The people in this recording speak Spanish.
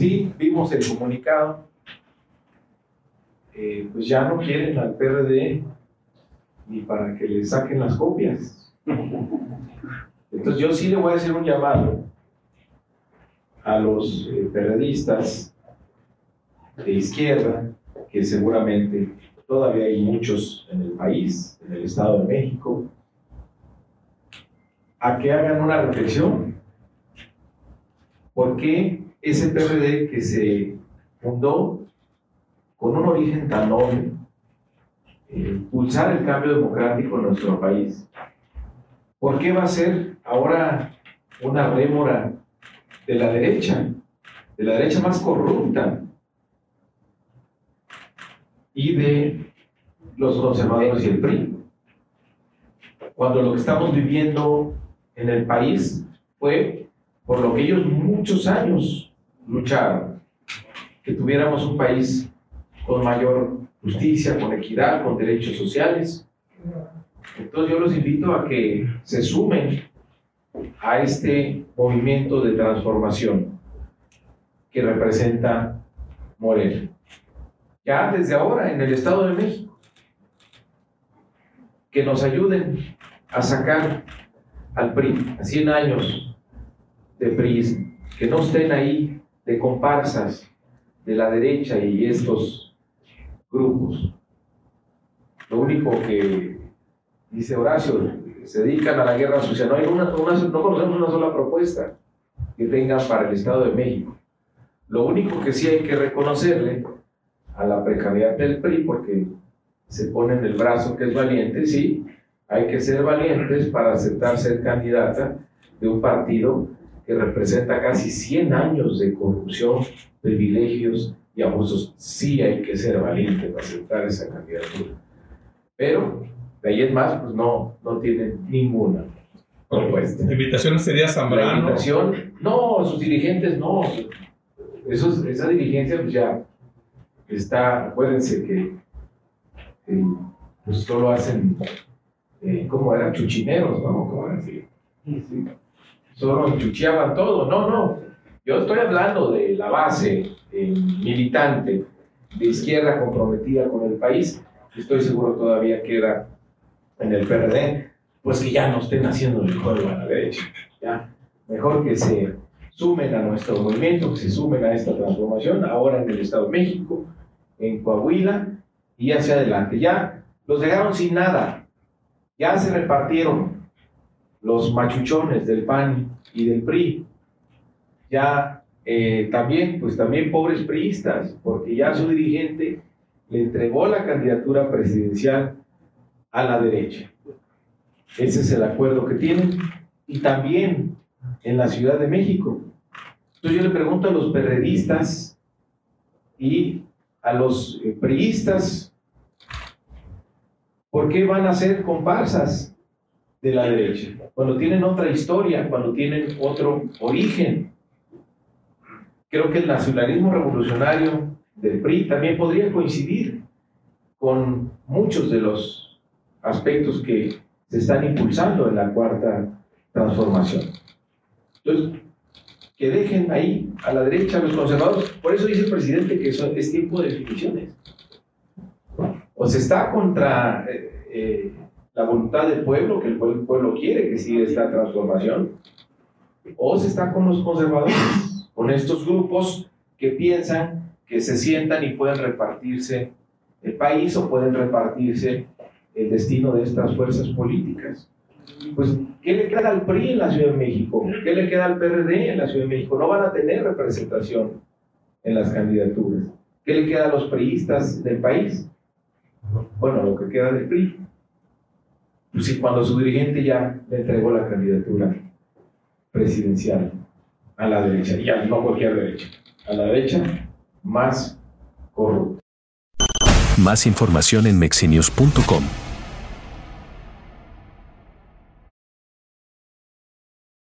Sí, vimos el comunicado. Eh, pues ya no quieren al PRD ni para que le saquen las copias. Entonces yo sí le voy a hacer un llamado a los eh, periodistas de izquierda, que seguramente todavía hay muchos en el país, en el Estado de México, a que hagan una reflexión. ¿Por qué ese PRD que se fundó con un origen tan noble, eh, impulsar el cambio democrático en nuestro país, ¿por qué va a ser ahora una rémora de la derecha, de la derecha más corrupta y de los conservadores y el PRI. Cuando lo que estamos viviendo en el país fue por lo que ellos muchos años lucharon, que tuviéramos un país con mayor justicia, con equidad, con derechos sociales. Entonces yo los invito a que se sumen a este movimiento de transformación que representa Morel. Ya desde ahora en el Estado de México, que nos ayuden a sacar al PRI a 100 años de PRI, que no estén ahí de comparsas de la derecha y estos grupos. Lo único que dice Horacio, se dedican a la guerra sucia. No, hay una, no conocemos una sola propuesta que tengan para el Estado de México. Lo único que sí hay que reconocerle a la precariedad del PRI, porque se pone en el brazo que es valiente, sí, hay que ser valientes para aceptar ser candidata de un partido que representa casi 100 años de corrupción, privilegios y abusos. Sí hay que ser valiente para aceptar esa candidatura. Pero de ahí en más, pues no, no tienen ninguna propuesta. ¿La invitación sería Zambrano? La invitación, no, sus dirigentes no. Esos, esa dirigencia pues ya está, acuérdense que pues solo hacen, eh, como eran chuchineros, ¿no? Como eran, sí. Solo chucheaban todo, no, no. Yo estoy hablando de la base eh, militante de izquierda comprometida con el país. Estoy seguro todavía queda en el PRD, pues que ya no estén haciendo el juego a la derecha. ¿ya? Mejor que se sumen a nuestro movimiento, que se sumen a esta transformación, ahora en el Estado de México, en Coahuila y hacia adelante. Ya los dejaron sin nada, ya se repartieron los machuchones del PAN y del PRI. Ya eh, también, pues también pobres priistas, porque ya su dirigente le entregó la candidatura presidencial a la derecha. Ese es el acuerdo que tienen. Y también en la Ciudad de México. Entonces yo le pregunto a los perredistas y a los eh, priistas, ¿por qué van a ser comparsas de la derecha? Cuando tienen otra historia, cuando tienen otro origen. Creo que el nacionalismo revolucionario del PRI también podría coincidir con muchos de los aspectos que se están impulsando en la cuarta transformación. Entonces, que dejen ahí a la derecha a los conservadores. Por eso dice el presidente que eso es tiempo de definiciones. O se está contra eh, eh, la voluntad del pueblo, que el pueblo, quiere que siga esta transformación, o se está con los conservadores, con estos grupos que piensan que se sientan y pueden repartirse el país o pueden repartirse el destino de estas fuerzas políticas. Pues, ¿qué le queda al PRI en la Ciudad de México? ¿Qué le queda al PRD en la Ciudad de México? No van a tener representación en las candidaturas. ¿Qué le queda a los priistas del país? Bueno, lo que queda del PRI. Sí, cuando su dirigente ya le entregó la candidatura presidencial a la derecha, ya no cualquier derecha, a la derecha más corrupta. Más información en mexinews.com.